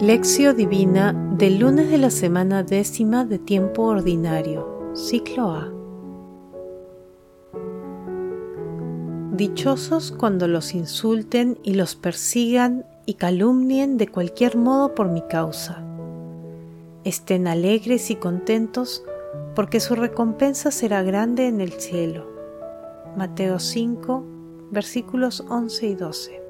Lección Divina del lunes de la semana décima de tiempo ordinario, ciclo A. Dichosos cuando los insulten y los persigan y calumnien de cualquier modo por mi causa. Estén alegres y contentos porque su recompensa será grande en el cielo. Mateo 5, versículos 11 y 12.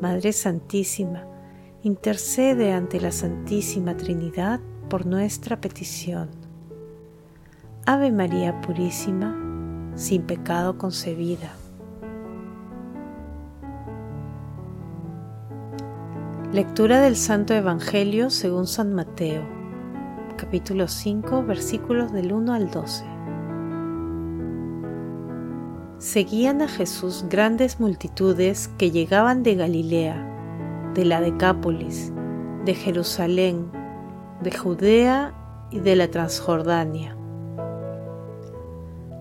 Madre Santísima, intercede ante la Santísima Trinidad por nuestra petición. Ave María Purísima, sin pecado concebida. Lectura del Santo Evangelio según San Mateo, capítulo 5, versículos del 1 al 12. Seguían a Jesús grandes multitudes que llegaban de Galilea, de la Decápolis, de Jerusalén, de Judea y de la Transjordania.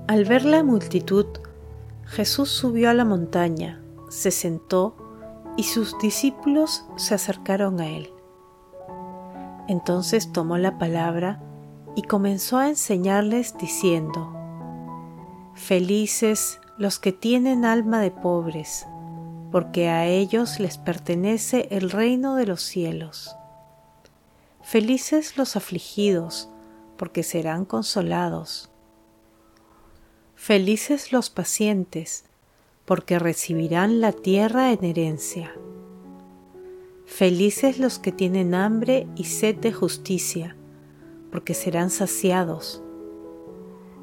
Al ver la multitud, Jesús subió a la montaña, se sentó y sus discípulos se acercaron a él. Entonces tomó la palabra y comenzó a enseñarles diciendo, Felices los que tienen alma de pobres, porque a ellos les pertenece el reino de los cielos. Felices los afligidos, porque serán consolados. Felices los pacientes, porque recibirán la tierra en herencia. Felices los que tienen hambre y sed de justicia, porque serán saciados.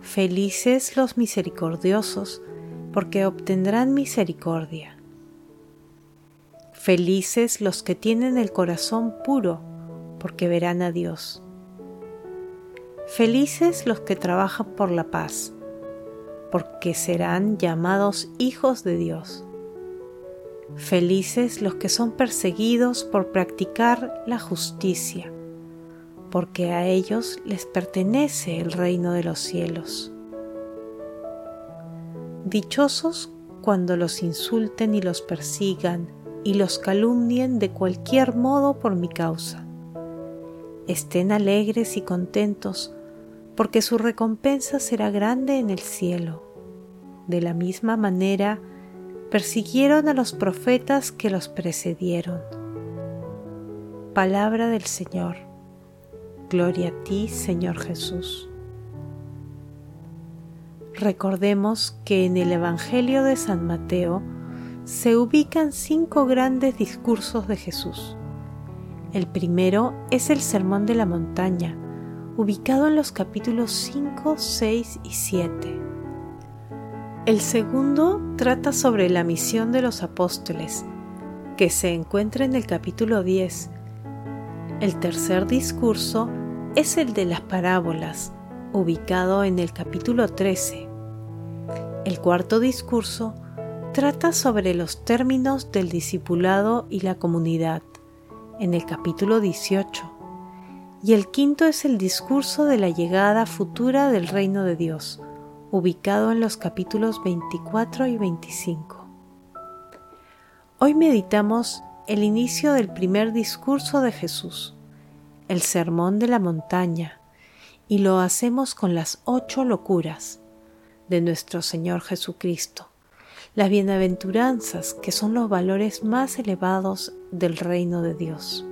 Felices los misericordiosos, porque obtendrán misericordia. Felices los que tienen el corazón puro, porque verán a Dios. Felices los que trabajan por la paz, porque serán llamados hijos de Dios. Felices los que son perseguidos por practicar la justicia, porque a ellos les pertenece el reino de los cielos. Dichosos cuando los insulten y los persigan y los calumnien de cualquier modo por mi causa. Estén alegres y contentos, porque su recompensa será grande en el cielo. De la misma manera, persiguieron a los profetas que los precedieron. Palabra del Señor. Gloria a ti, Señor Jesús. Recordemos que en el Evangelio de San Mateo se ubican cinco grandes discursos de Jesús. El primero es el Sermón de la Montaña, ubicado en los capítulos 5, 6 y 7. El segundo trata sobre la misión de los apóstoles, que se encuentra en el capítulo 10. El tercer discurso es el de las parábolas, ubicado en el capítulo 13. El cuarto discurso trata sobre los términos del discipulado y la comunidad, en el capítulo 18. Y el quinto es el discurso de la llegada futura del reino de Dios, ubicado en los capítulos 24 y 25. Hoy meditamos el inicio del primer discurso de Jesús, el Sermón de la Montaña, y lo hacemos con las ocho locuras de nuestro Señor Jesucristo, las bienaventuranzas que son los valores más elevados del reino de Dios.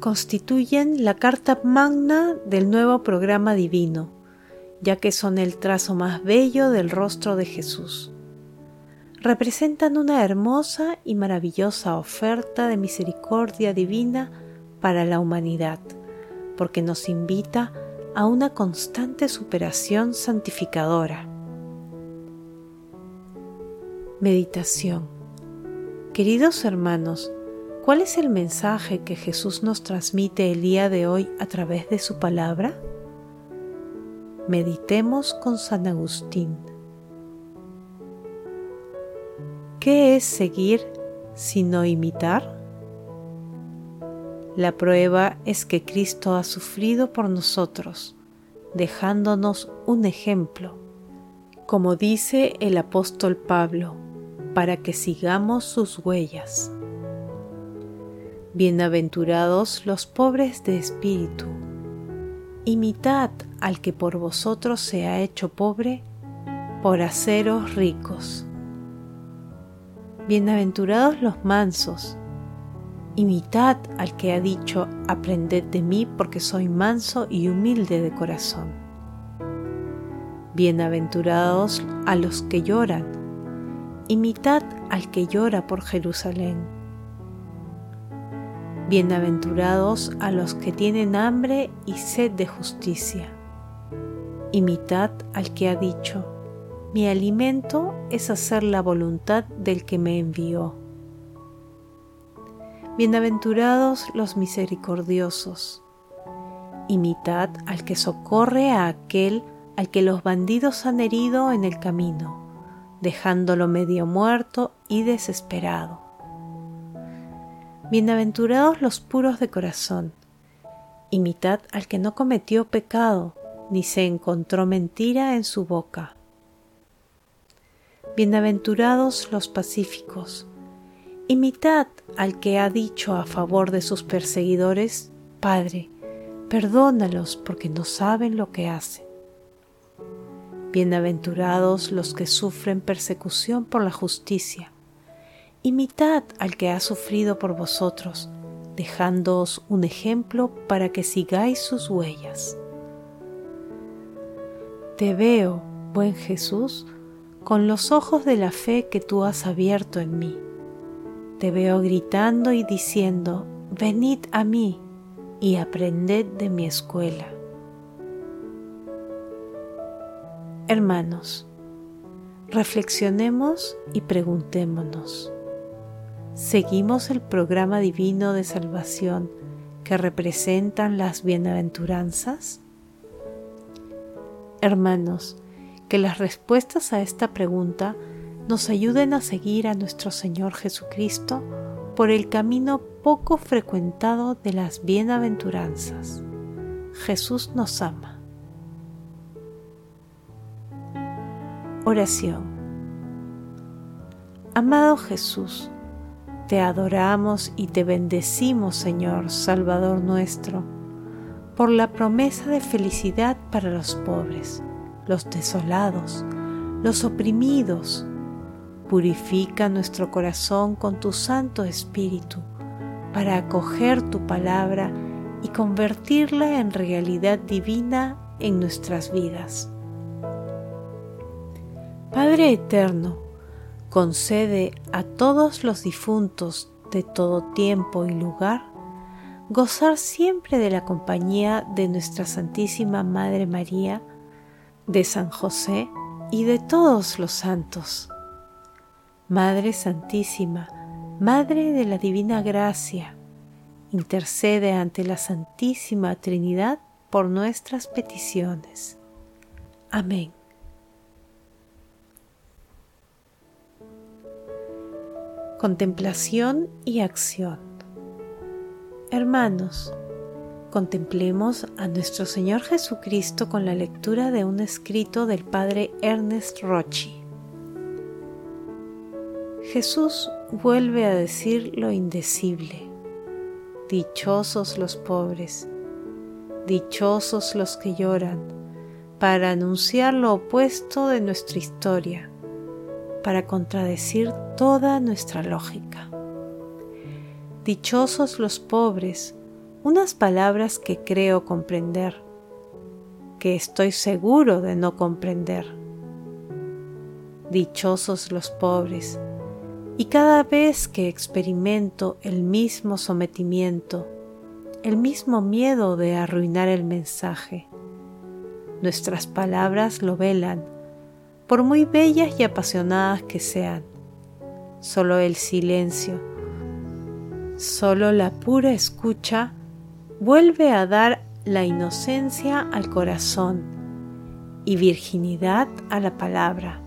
Constituyen la carta magna del nuevo programa divino, ya que son el trazo más bello del rostro de Jesús. Representan una hermosa y maravillosa oferta de misericordia divina para la humanidad porque nos invita a una constante superación santificadora. Meditación. Queridos hermanos, ¿cuál es el mensaje que Jesús nos transmite el día de hoy a través de su palabra? Meditemos con San Agustín. ¿Qué es seguir sino imitar? La prueba es que Cristo ha sufrido por nosotros, dejándonos un ejemplo, como dice el apóstol Pablo, para que sigamos sus huellas. Bienaventurados los pobres de espíritu, imitad al que por vosotros se ha hecho pobre, por haceros ricos. Bienaventurados los mansos, Imitad al que ha dicho, aprended de mí porque soy manso y humilde de corazón. Bienaventurados a los que lloran. Imitad al que llora por Jerusalén. Bienaventurados a los que tienen hambre y sed de justicia. Imitad al que ha dicho, mi alimento es hacer la voluntad del que me envió. Bienaventurados los misericordiosos. Imitad al que socorre a aquel al que los bandidos han herido en el camino, dejándolo medio muerto y desesperado. Bienaventurados los puros de corazón. Imitad al que no cometió pecado, ni se encontró mentira en su boca. Bienaventurados los pacíficos Imitad al que ha dicho a favor de sus perseguidores, Padre, perdónalos porque no saben lo que hacen. Bienaventurados los que sufren persecución por la justicia. Imitad al que ha sufrido por vosotros, dejándoos un ejemplo para que sigáis sus huellas. Te veo, buen Jesús, con los ojos de la fe que tú has abierto en mí te veo gritando y diciendo, venid a mí y aprended de mi escuela. Hermanos, reflexionemos y preguntémonos, ¿seguimos el programa divino de salvación que representan las bienaventuranzas? Hermanos, que las respuestas a esta pregunta nos ayuden a seguir a nuestro Señor Jesucristo por el camino poco frecuentado de las bienaventuranzas. Jesús nos ama. Oración. Amado Jesús, te adoramos y te bendecimos, Señor, Salvador nuestro, por la promesa de felicidad para los pobres, los desolados, los oprimidos, Purifica nuestro corazón con tu Santo Espíritu para acoger tu palabra y convertirla en realidad divina en nuestras vidas. Padre Eterno, concede a todos los difuntos de todo tiempo y lugar gozar siempre de la compañía de nuestra Santísima Madre María, de San José y de todos los santos Madre Santísima, Madre de la Divina Gracia, intercede ante la Santísima Trinidad por nuestras peticiones. Amén. Contemplación y acción. Hermanos, contemplemos a nuestro Señor Jesucristo con la lectura de un escrito del Padre Ernest Rochi. Jesús vuelve a decir lo indecible. Dichosos los pobres, dichosos los que lloran, para anunciar lo opuesto de nuestra historia, para contradecir toda nuestra lógica. Dichosos los pobres, unas palabras que creo comprender, que estoy seguro de no comprender. Dichosos los pobres, y cada vez que experimento el mismo sometimiento, el mismo miedo de arruinar el mensaje, nuestras palabras lo velan, por muy bellas y apasionadas que sean, solo el silencio, solo la pura escucha vuelve a dar la inocencia al corazón y virginidad a la palabra.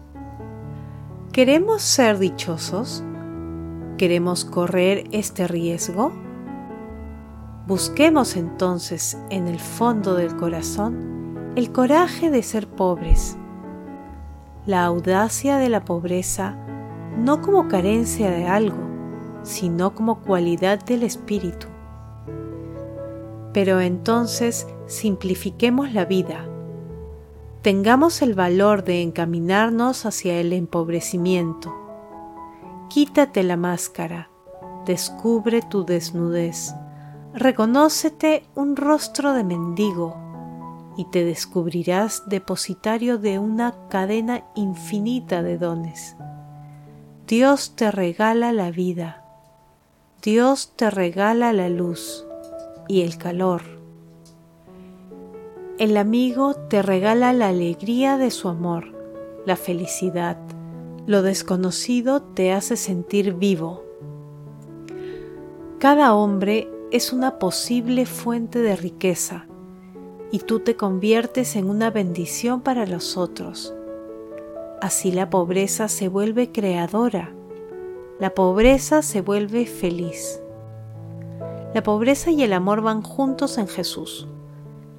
¿Queremos ser dichosos? ¿Queremos correr este riesgo? Busquemos entonces en el fondo del corazón el coraje de ser pobres, la audacia de la pobreza no como carencia de algo, sino como cualidad del espíritu. Pero entonces simplifiquemos la vida. Tengamos el valor de encaminarnos hacia el empobrecimiento. Quítate la máscara, descubre tu desnudez, reconócete un rostro de mendigo y te descubrirás depositario de una cadena infinita de dones. Dios te regala la vida, Dios te regala la luz y el calor. El amigo te regala la alegría de su amor, la felicidad. Lo desconocido te hace sentir vivo. Cada hombre es una posible fuente de riqueza y tú te conviertes en una bendición para los otros. Así la pobreza se vuelve creadora, la pobreza se vuelve feliz. La pobreza y el amor van juntos en Jesús,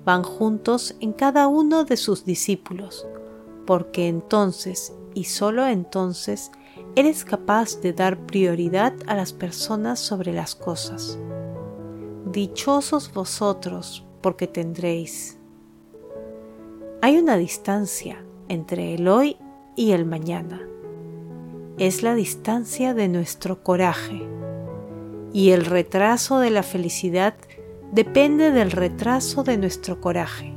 van juntos en cada uno de sus discípulos, porque entonces y solo entonces eres capaz de dar prioridad a las personas sobre las cosas. Dichosos vosotros, porque tendréis. Hay una distancia entre el hoy y el mañana. Es la distancia de nuestro coraje. Y el retraso de la felicidad depende del retraso de nuestro coraje.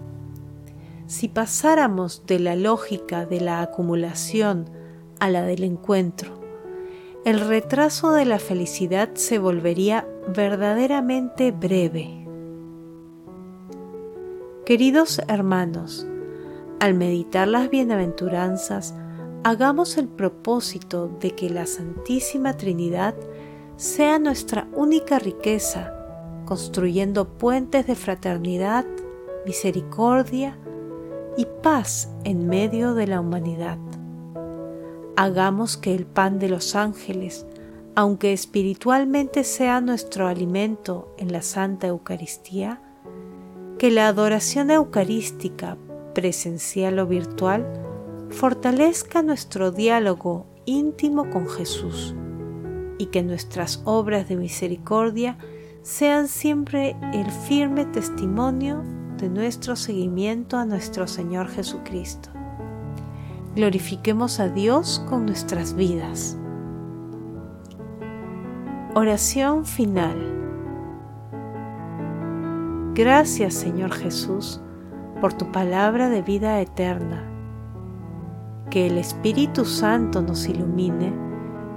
Si pasáramos de la lógica de la acumulación a la del encuentro, el retraso de la felicidad se volvería verdaderamente breve. Queridos hermanos, al meditar las bienaventuranzas, hagamos el propósito de que la Santísima Trinidad sea nuestra única riqueza, construyendo puentes de fraternidad, misericordia y paz en medio de la humanidad. Hagamos que el pan de los ángeles, aunque espiritualmente sea nuestro alimento en la Santa Eucaristía, que la adoración eucarística, presencial o virtual, fortalezca nuestro diálogo íntimo con Jesús y que nuestras obras de misericordia sean siempre el firme testimonio de nuestro seguimiento a nuestro Señor Jesucristo. Glorifiquemos a Dios con nuestras vidas. Oración final. Gracias Señor Jesús por tu palabra de vida eterna que el Espíritu Santo nos ilumine